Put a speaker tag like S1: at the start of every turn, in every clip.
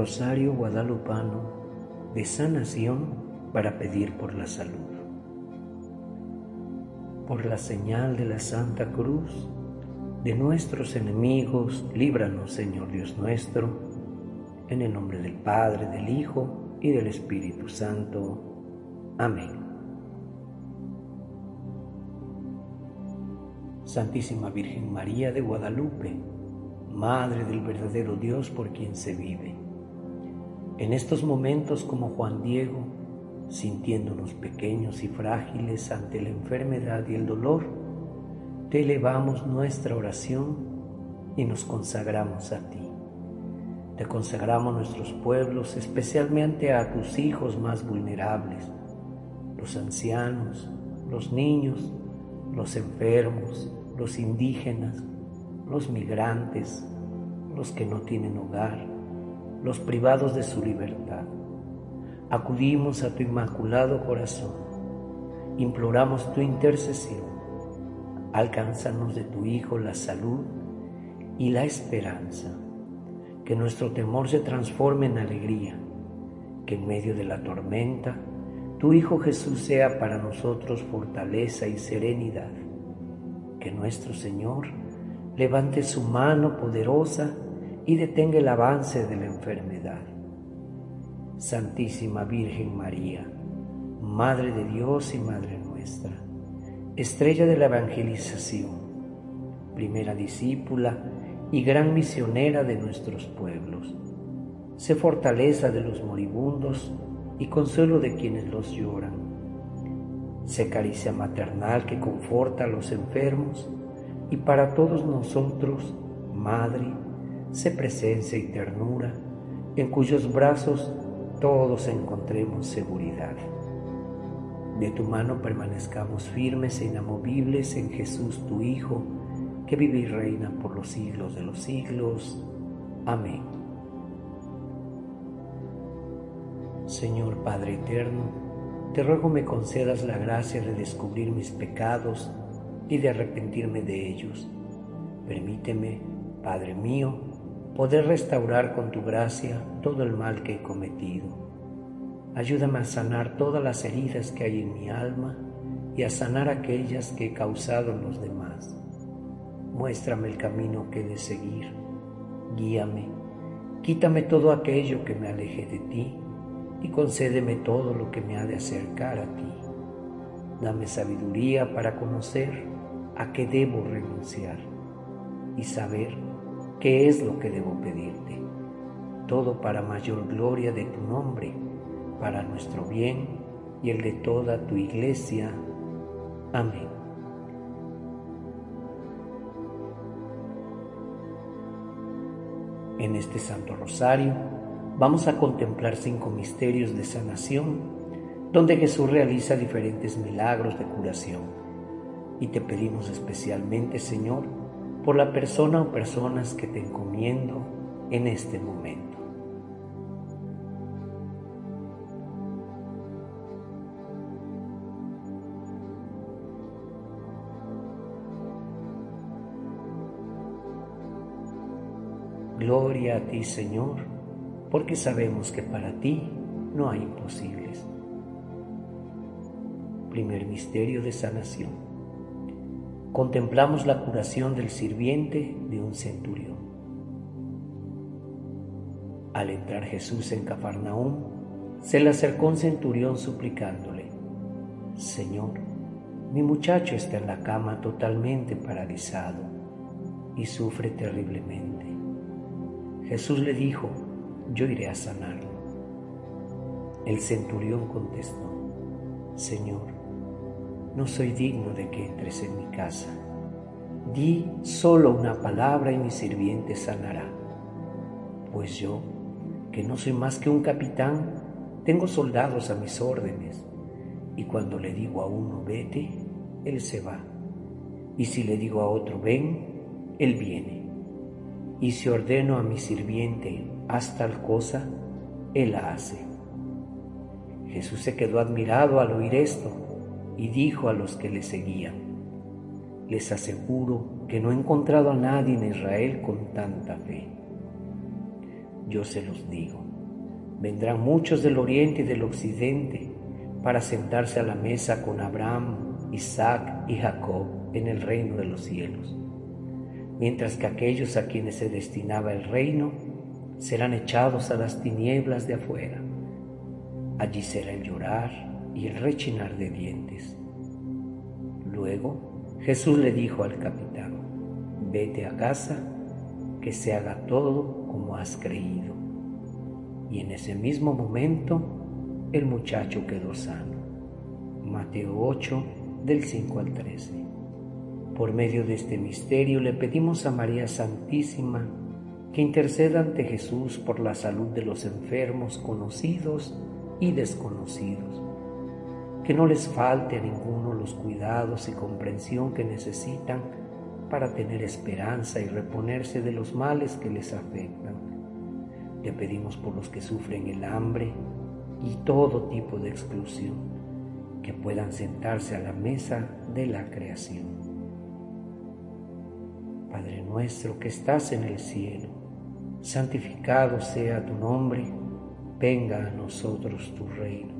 S1: Rosario Guadalupano de sanación para pedir por la salud. Por la señal de la Santa Cruz, de nuestros enemigos, líbranos, Señor Dios nuestro, en el nombre del Padre, del Hijo y del Espíritu Santo. Amén. Santísima Virgen María de Guadalupe, Madre del verdadero Dios por quien se vive. En estos momentos como Juan Diego, sintiéndonos pequeños y frágiles ante la enfermedad y el dolor, te elevamos nuestra oración y nos consagramos a ti. Te consagramos nuestros pueblos, especialmente a tus hijos más vulnerables, los ancianos, los niños, los enfermos, los indígenas, los migrantes, los que no tienen hogar, los privados de su libertad. Acudimos a tu inmaculado corazón, imploramos tu intercesión, alcánzanos de tu Hijo la salud y la esperanza, que nuestro temor se transforme en alegría, que en medio de la tormenta tu Hijo Jesús sea para nosotros fortaleza y serenidad, que nuestro Señor levante su mano poderosa y detenga el avance de la enfermedad. Santísima Virgen María, Madre de Dios y Madre nuestra, estrella de la evangelización, primera discípula y gran misionera de nuestros pueblos, sé fortaleza de los moribundos y consuelo de quienes los lloran. Sé caricia maternal que conforta a los enfermos y para todos nosotros, Madre, sé presencia y ternura, en cuyos brazos todos encontremos seguridad. De tu mano permanezcamos firmes e inamovibles en Jesús tu Hijo, que vive y reina por los siglos de los siglos. Amén. Señor Padre Eterno, te ruego me concedas la gracia de descubrir mis pecados y de arrepentirme de ellos. Permíteme, Padre mío, poder restaurar con tu gracia todo el mal que he cometido. Ayúdame a sanar todas las heridas que hay en mi alma y a sanar aquellas que he causado en los demás. Muéstrame el camino que he de seguir. Guíame. Quítame todo aquello que me aleje de ti y concédeme todo lo que me ha de acercar a ti. Dame sabiduría para conocer a qué debo renunciar y saber qué es lo que debo pedirte. Todo para mayor gloria de tu nombre, para nuestro bien y el de toda tu iglesia. Amén. En este Santo Rosario vamos a contemplar cinco misterios de sanación, donde Jesús realiza diferentes milagros de curación y te pedimos especialmente, Señor, por la persona o personas que te encomiendo en este momento. Gloria a ti, Señor, porque sabemos que para ti no hay imposibles. Primer misterio de sanación contemplamos la curación del sirviente de un centurión. Al entrar Jesús en Cafarnaúm, se le acercó un centurión suplicándole, Señor, mi muchacho está en la cama totalmente paralizado y sufre terriblemente. Jesús le dijo, yo iré a sanarlo. El centurión contestó, Señor, no soy digno de que entres en mi casa. Di solo una palabra y mi sirviente sanará. Pues yo, que no soy más que un capitán, tengo soldados a mis órdenes, y cuando le digo a uno vete, él se va, y si le digo a otro ven, él viene, y si ordeno a mi sirviente haz tal cosa, él la hace. Jesús se quedó admirado al oír esto y dijo a los que le seguían, les aseguro que no he encontrado a nadie en Israel con tanta fe. Yo se los digo, Vendrán muchos del oriente y del occidente para sentarse a la mesa con Abraham, Isaac y Jacob en el reino de los cielos, mientras que aquellos a quienes se destinaba el reino serán echados a las tinieblas de afuera. Allí será el llorar y rechinar de dientes. Luego Jesús le dijo al capitán, vete a casa, que se haga todo como has creído. Y en ese mismo momento el muchacho quedó sano. Mateo 8, del 5 al 13. Por medio de este misterio le pedimos a María Santísima que interceda ante Jesús por la salud de los enfermos conocidos y desconocidos, que no les falte a ninguno los cuidados y comprensión que necesitan para tener esperanza y reponerse de los males que les afectan. Le pedimos por los que sufren el hambre y todo tipo de exclusión, que puedan sentarse a la mesa de la creación. Padre nuestro que estás en el cielo, santificado sea tu nombre, venga a nosotros tu reino,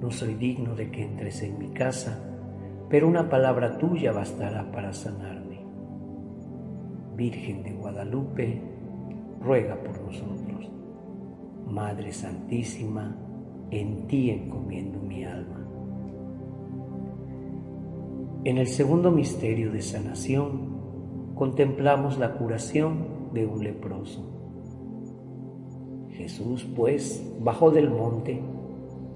S1: no soy digno de que entres en mi casa, pero una palabra tuya bastará para sanarme. Virgen de Guadalupe, ruega por nosotros. Madre Santísima, en ti encomiendo mi alma. En el segundo misterio de sanación, contemplamos la curación de un leproso. Jesús, pues, bajó del monte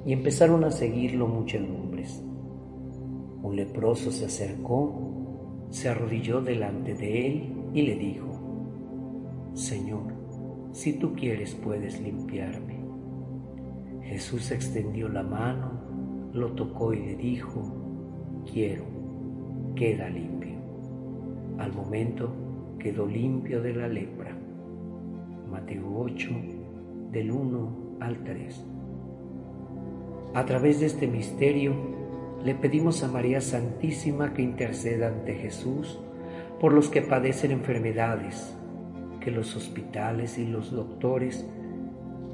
S1: y empezaron a seguirlo muchedumbres. Un leproso se acercó, se arrodilló delante de él y le dijo, Señor, si tú quieres puedes limpiarme. Jesús extendió la mano, lo tocó y le dijo, quiero, queda limpio. Al momento quedó limpio de la lepra. Mateo 8, del 1 al 3. A través de este misterio, le pedimos a María Santísima que interceda ante Jesús por los que padecen enfermedades, que los hospitales y los doctores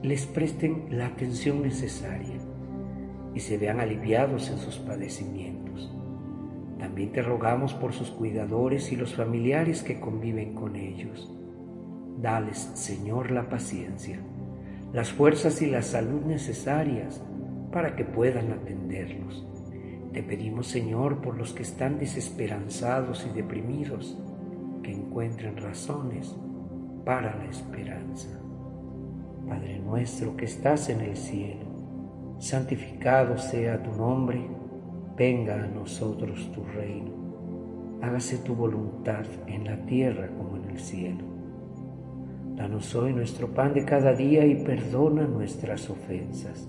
S1: les presten la atención necesaria y se vean aliviados en sus padecimientos. También te rogamos por sus cuidadores y los familiares que conviven con ellos. Dales, Señor, la paciencia, las fuerzas y la salud necesarias para que puedan atenderlos. Te pedimos, Señor, por los que están desesperanzados y deprimidos, que encuentren razones para la esperanza. Padre nuestro que estás en el cielo, santificado sea tu nombre venga a nosotros tu reino, hágase tu voluntad en la tierra como en el cielo. Danos hoy nuestro pan de cada día y perdona nuestras ofensas,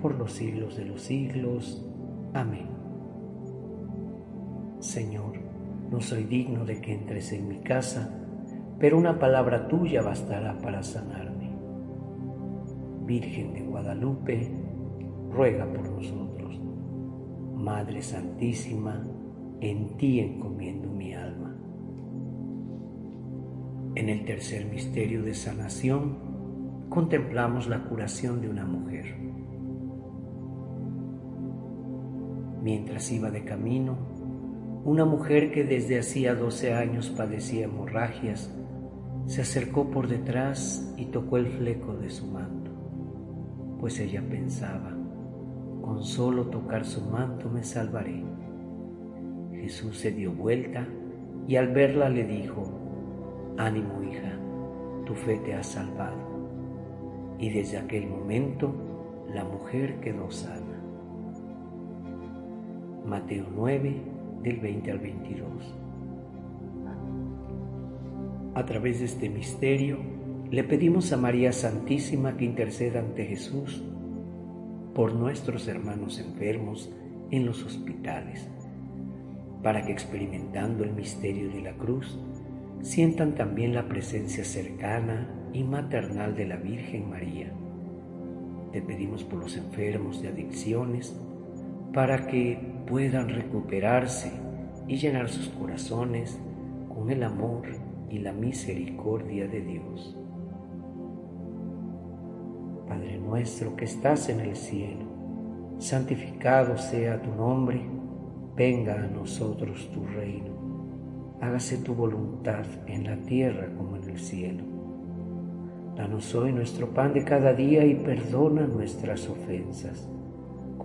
S1: por los siglos de los siglos. Amén. Señor, no soy digno de que entres en mi casa, pero una palabra tuya bastará para sanarme. Virgen de Guadalupe, ruega por nosotros. Madre Santísima, en ti encomiendo mi alma. En el tercer misterio de sanación contemplamos la curación de una mujer. Mientras iba de camino, una mujer que desde hacía 12 años padecía hemorragias se acercó por detrás y tocó el fleco de su manto, pues ella pensaba, con solo tocar su manto me salvaré. Jesús se dio vuelta y al verla le dijo, Ánimo hija, tu fe te ha salvado. Y desde aquel momento la mujer quedó sana. Mateo 9, del 20 al 22. A través de este misterio, le pedimos a María Santísima que interceda ante Jesús por nuestros hermanos enfermos en los hospitales, para que experimentando el misterio de la cruz, sientan también la presencia cercana y maternal de la Virgen María. Te pedimos por los enfermos de adicciones para que puedan recuperarse y llenar sus corazones con el amor y la misericordia de Dios. Padre nuestro que estás en el cielo, santificado sea tu nombre, venga a nosotros tu reino hágase tu voluntad en la tierra como en el cielo. Danos hoy nuestro pan de cada día y perdona nuestras ofensas,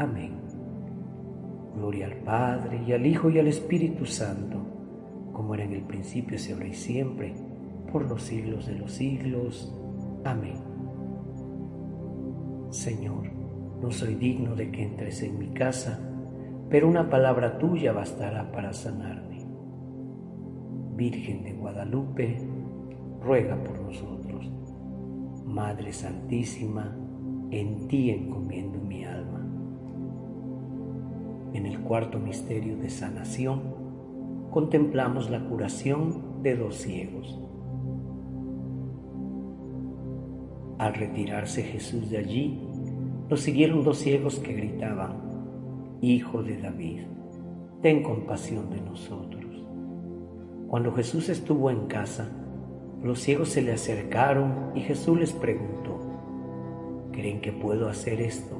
S1: Amén. Gloria al Padre, y al Hijo, y al Espíritu Santo, como era en el principio, se ahora y siempre, por los siglos de los siglos. Amén. Señor, no soy digno de que entres en mi casa, pero una palabra tuya bastará para sanarme. Virgen de Guadalupe, ruega por nosotros. Madre Santísima, en ti encomiendo. En el cuarto misterio de sanación, contemplamos la curación de dos ciegos. Al retirarse Jesús de allí, lo siguieron dos ciegos que gritaban, Hijo de David, ten compasión de nosotros. Cuando Jesús estuvo en casa, los ciegos se le acercaron y Jesús les preguntó, ¿creen que puedo hacer esto?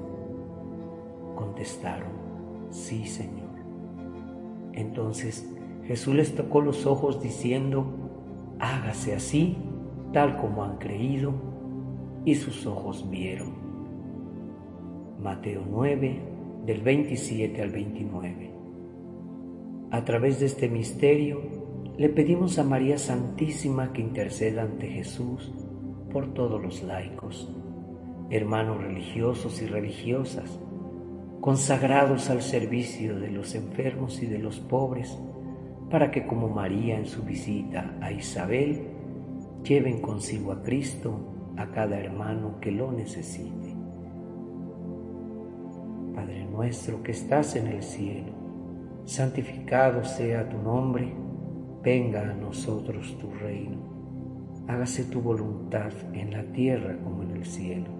S1: Contestaron, sí, Señor. Entonces Jesús les tocó los ojos diciendo, hágase así, tal como han creído, y sus ojos vieron. Mateo 9, del 27 al 29. A través de este misterio, le pedimos a María Santísima que interceda ante Jesús por todos los laicos, hermanos religiosos y religiosas, consagrados al servicio de los enfermos y de los pobres, para que como María en su visita a Isabel, lleven consigo a Cristo a cada hermano que lo necesite. Padre nuestro que estás en el cielo, santificado sea tu nombre venga a nosotros tu reino, hágase tu voluntad en la tierra como en el cielo.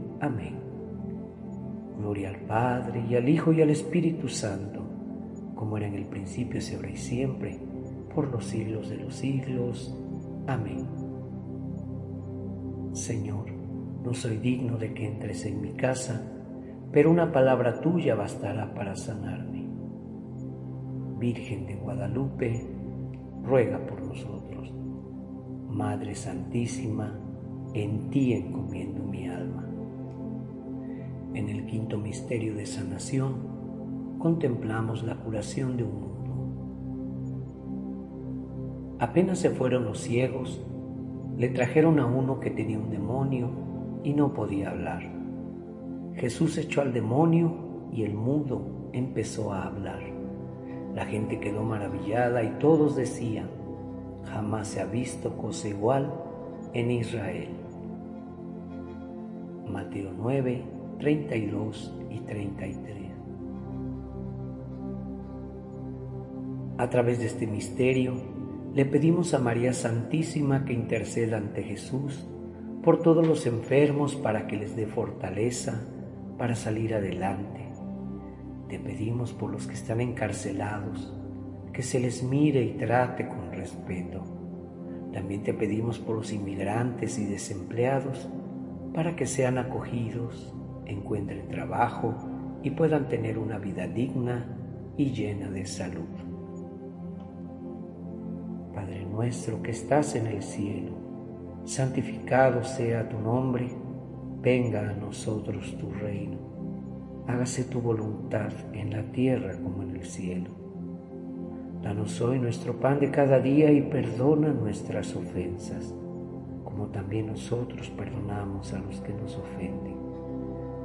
S1: Amén. Gloria al Padre y al Hijo y al Espíritu Santo, como era en el principio, es ahora y siempre, por los siglos de los siglos. Amén. Señor, no soy digno de que entres en mi casa, pero una palabra tuya bastará para sanarme. Virgen de Guadalupe, ruega por nosotros. Madre Santísima, en ti encomiendo mi alma. En el quinto misterio de sanación contemplamos la curación de un mundo. Apenas se fueron los ciegos, le trajeron a uno que tenía un demonio y no podía hablar. Jesús echó al demonio y el mudo empezó a hablar. La gente quedó maravillada y todos decían, jamás se ha visto cosa igual en Israel. Mateo 9, 32 y 33. A través de este misterio, le pedimos a María Santísima que interceda ante Jesús por todos los enfermos para que les dé fortaleza para salir adelante. Te pedimos por los que están encarcelados, que se les mire y trate con respeto. También te pedimos por los inmigrantes y desempleados, para que sean acogidos encuentren trabajo y puedan tener una vida digna y llena de salud. Padre nuestro que estás en el cielo, santificado sea tu nombre, venga a nosotros tu reino, hágase tu voluntad en la tierra como en el cielo. Danos hoy nuestro pan de cada día y perdona nuestras ofensas, como también nosotros perdonamos a los que nos ofenden.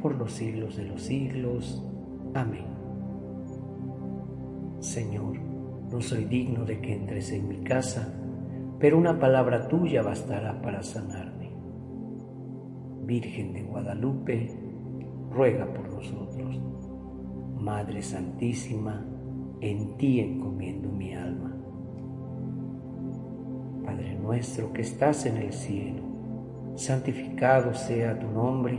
S1: por los siglos de los siglos. Amén. Señor, no soy digno de que entres en mi casa, pero una palabra tuya bastará para sanarme. Virgen de Guadalupe, ruega por nosotros. Madre Santísima, en ti encomiendo mi alma. Padre nuestro que estás en el cielo, santificado sea tu nombre,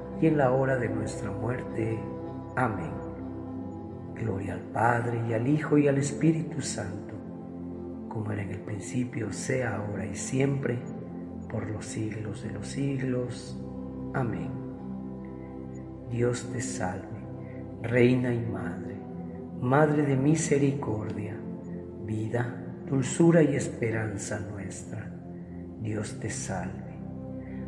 S1: y en la hora de nuestra muerte. Amén. Gloria al Padre y al Hijo y al Espíritu Santo, como era en el principio, sea ahora y siempre, por los siglos de los siglos. Amén. Dios te salve, Reina y Madre, Madre de misericordia, vida, dulzura y esperanza nuestra. Dios te salve.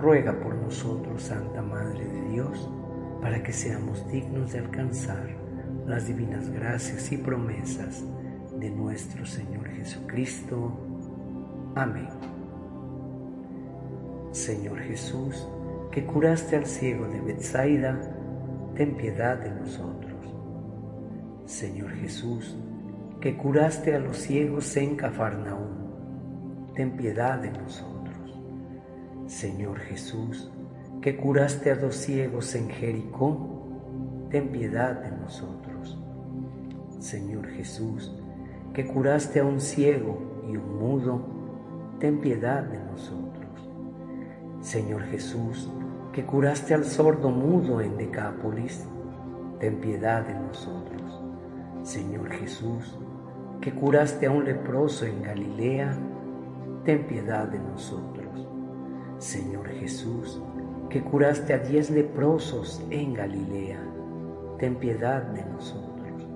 S1: ruega por nosotros, Santa Madre de Dios, para que seamos dignos de alcanzar las divinas gracias y promesas de nuestro Señor Jesucristo. Amén. Señor Jesús, que curaste al ciego de Bethsaida, ten piedad de nosotros. Señor Jesús, que curaste a los ciegos en Cafarnaúm, ten piedad de nosotros. Señor Jesús, que curaste a dos ciegos en Jericó, ten piedad de nosotros. Señor Jesús, que curaste a un ciego y un mudo, ten piedad de nosotros. Señor Jesús, que curaste al sordo mudo en Decápolis, ten piedad de nosotros. Señor Jesús, que curaste a un leproso en Galilea, ten piedad de nosotros. Señor Jesús, que curaste a diez leprosos en Galilea, ten piedad de nosotros.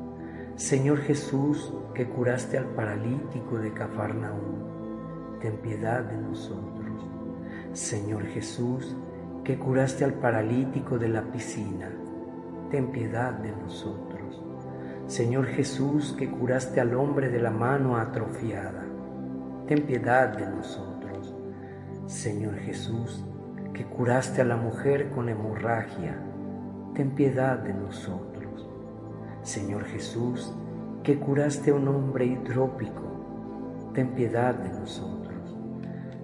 S1: Señor Jesús, que curaste al paralítico de Cafarnaúm, ten piedad de nosotros. Señor Jesús, que curaste al paralítico de la piscina, ten piedad de nosotros. Señor Jesús, que curaste al hombre de la mano atrofiada, ten piedad de nosotros. Señor Jesús, que curaste a la mujer con hemorragia, ten piedad de nosotros. Señor Jesús, que curaste a un hombre hidrópico, ten piedad de nosotros.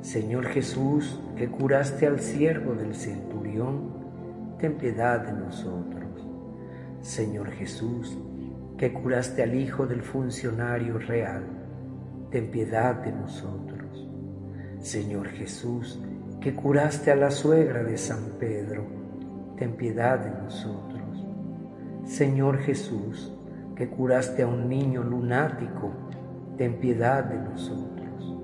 S1: Señor Jesús, que curaste al siervo del centurión, ten piedad de nosotros. Señor Jesús, que curaste al hijo del funcionario real, ten piedad de nosotros. Señor Jesús, que curaste a la suegra de San Pedro, ten piedad de nosotros. Señor Jesús, que curaste a un niño lunático, ten piedad de nosotros.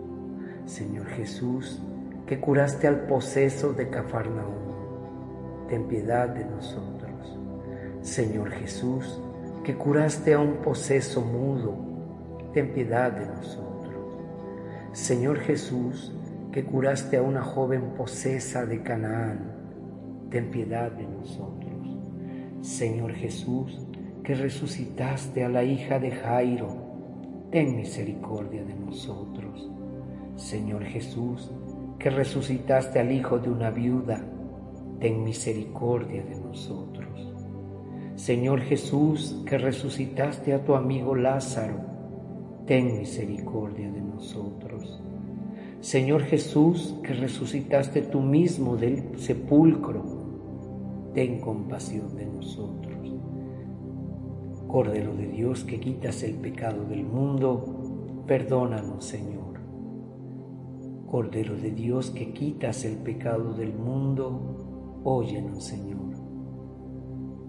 S1: Señor Jesús, que curaste al poseso de Cafarnaúm, ten piedad de nosotros. Señor Jesús, que curaste a un poseso mudo, ten piedad de nosotros. Señor Jesús, que curaste a una joven posesa de Canaán, ten piedad de nosotros. Señor Jesús, que resucitaste a la hija de Jairo, ten misericordia de nosotros. Señor Jesús, que resucitaste al hijo de una viuda, ten misericordia de nosotros. Señor Jesús, que resucitaste a tu amigo Lázaro, ten misericordia de nosotros. Señor Jesús, que resucitaste tú mismo del sepulcro, ten compasión de nosotros. Cordero de Dios, que quitas el pecado del mundo, perdónanos, Señor. Cordero de Dios, que quitas el pecado del mundo, óyenos, Señor.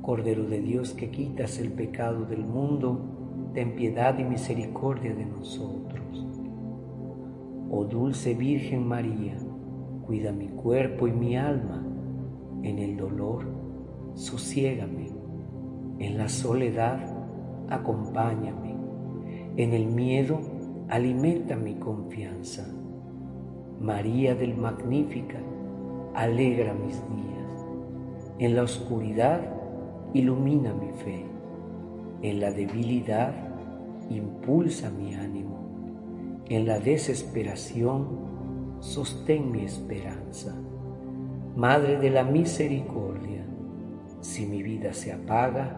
S1: Cordero de Dios, que quitas el pecado del mundo, ten piedad y misericordia de nosotros. Oh dulce Virgen María, cuida mi cuerpo y mi alma. En el dolor, sosiégame. En la soledad, acompáñame. En el miedo, alimenta mi confianza. María del Magnífica, alegra mis días. En la oscuridad, ilumina mi fe. En la debilidad, impulsa mi ánimo. En la desesperación, sostén mi esperanza. Madre de la misericordia, si mi vida se apaga,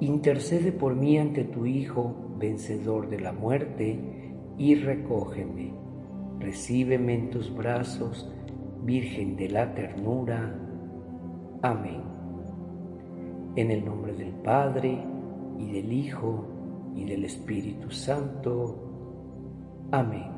S1: intercede por mí ante tu Hijo, vencedor de la muerte, y recógeme. Recíbeme en tus brazos, Virgen de la ternura. Amén. En el nombre del Padre, y del Hijo, y del Espíritu Santo. Amém.